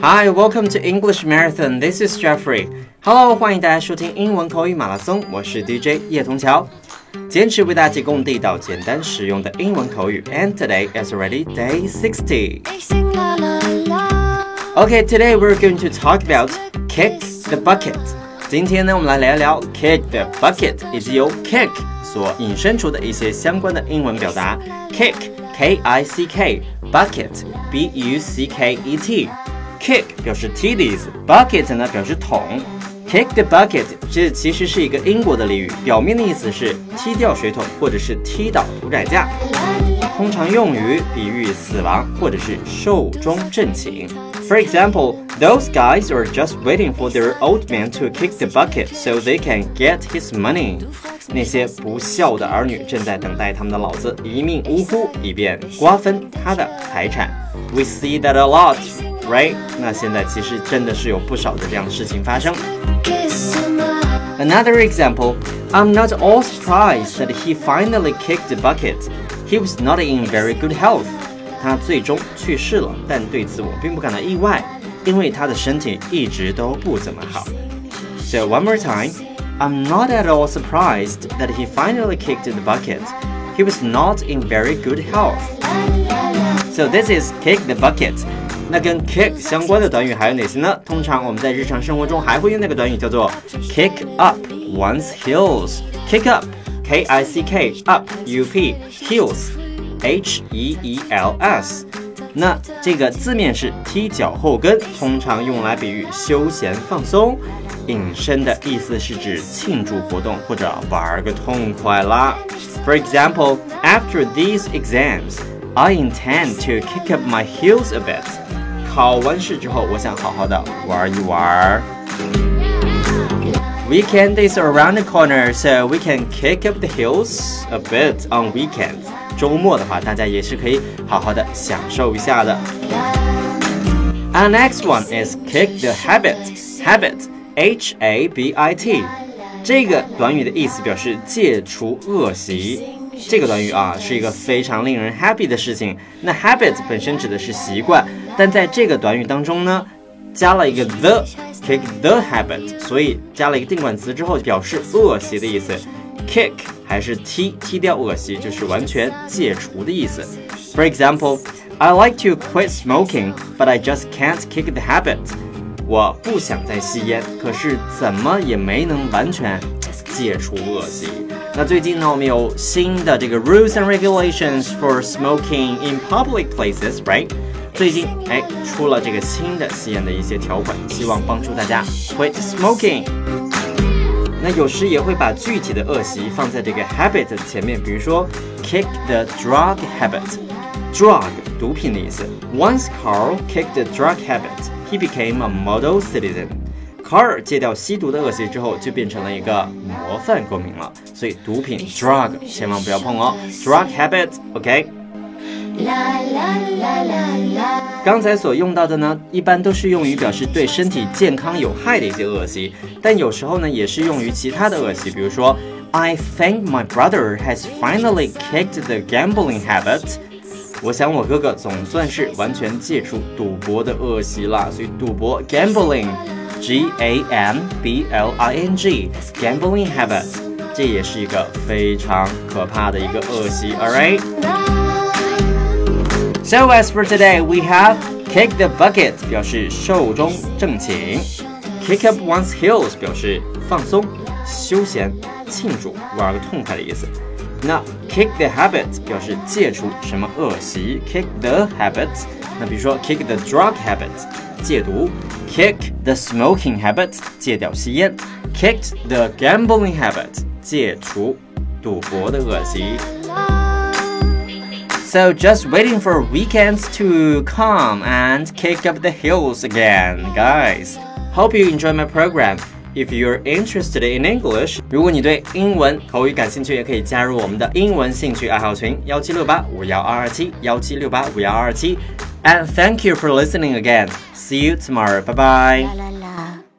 Hi, welcome to English Marathon. This is Jeffrey. Hello，欢迎大家收听英文口语马拉松，我是 DJ 叶童桥，坚持为大家提供地道、简单、实用的英文口语。And today is already day sixty. Okay, today we're going to talk about kick the bucket. 今天呢，我们来聊聊 kick the bucket，以及由 kick 所引申出的一些相关的英文表达。kick, K-I-C-K, bucket, B-U-C-K-E-T. kick 表示踢的意思，bucket 呢表示桶。Kick the bucket，这其实是一个英国的俚语，表面的意思是踢掉水桶或者是踢倒屠宰架，通常用于比喻死亡或者是寿终正寝。For example, those guys are just waiting for their old man to kick the bucket so they can get his money. 那些不孝的儿女正在等待他们的老子一命呜呼，以便瓜分他的财产。We see that a lot, right? 那现在其实真的是有不少的这样的事情发生。Another example, I'm not all surprised that he finally kicked the bucket. He was not in very good health. 他最终去世了，但对此我并不感到意外，因为他的身体一直都不怎么好。So one more time, I'm not at all surprised that he finally kicked the bucket. He was not in very good health. So this is kick the bucket. 那跟 kick 相关的短语还有哪些呢？通常我们在日常生活中还会用那个短语叫做 kick up one's heels。kick up K I C K up U P heels H E E L S。那这个字面是踢脚后跟，通常用来比喻休闲放松，引申的意思是指庆祝活动或者玩个痛快啦。For example, after these exams, I intend to kick up my heels a bit. 考完试之后，我想好好的玩一玩。Weekend is around the corner, so we can kick up the heels a bit on weekends. 周末的话，大家也是可以好好的享受一下的。And next one is kick the habit. Habit, H A B I T. 这个短语的意思表示戒除恶习。这个短语啊，是一个非常令人 happy 的事情。那 habit 本身指的是习惯， 但在这个短语当中呢，加了一个 the，kick the habit，所以加了一个定冠词之后，表示恶习的意思。kick 还是踢，踢掉恶习，就是完全戒除的意思。For example, I like to quit smoking, but I just can't kick the habit. 我不想再吸烟，可是怎么也没能完全戒除恶习。那最近呢，我们有新的这个 rules and regulations for smoking in public places，right？ 最近哎出了这个新的吸烟的一些条款，希望帮助大家 quit smoking。那有时也会把具体的恶习放在这个 habit 前面，比如说 kick the drug habit，drug 毒品的意思。Once Carl kicked the drug habit, he became a model citizen. 卡尔戒掉吸毒的恶习之后，就变成了一个模范公民了。所以毒品 drug 千万不要碰哦，drug habit，OK。刚才所用到的呢，一般都是用于表示对身体健康有害的一些恶习，但有时候呢，也是用于其他的恶习，比如说，I think my brother has finally kicked the gambling habit。我想我哥哥总算是完全戒除赌博的恶习了，所以赌博 gambling。G A M B L I N G gambling habit，这也是一个非常可怕的一个恶习。All right. So as for today, we have kick the bucket，表示寿终正寝；kick up one's heels，表示放松、休闲、庆祝、玩个痛快的意思。那 kick the habit 表示戒除什么恶习，kick the habit。那比如说 kick the drug habit，戒毒。kick the smoking habit，戒掉吸烟；kicked the gambling habit，戒除赌博的恶习。 So just waiting for weekends to come and kick up the hills again, guys. Hope you enjoy my program. If you're interested in English，如果你对英文口语感兴趣，也可以加入我们的英文兴趣爱好群幺七六八五幺二二七幺七六八五幺二二七。And thank you for listening again. See you tomorrow. Bye bye.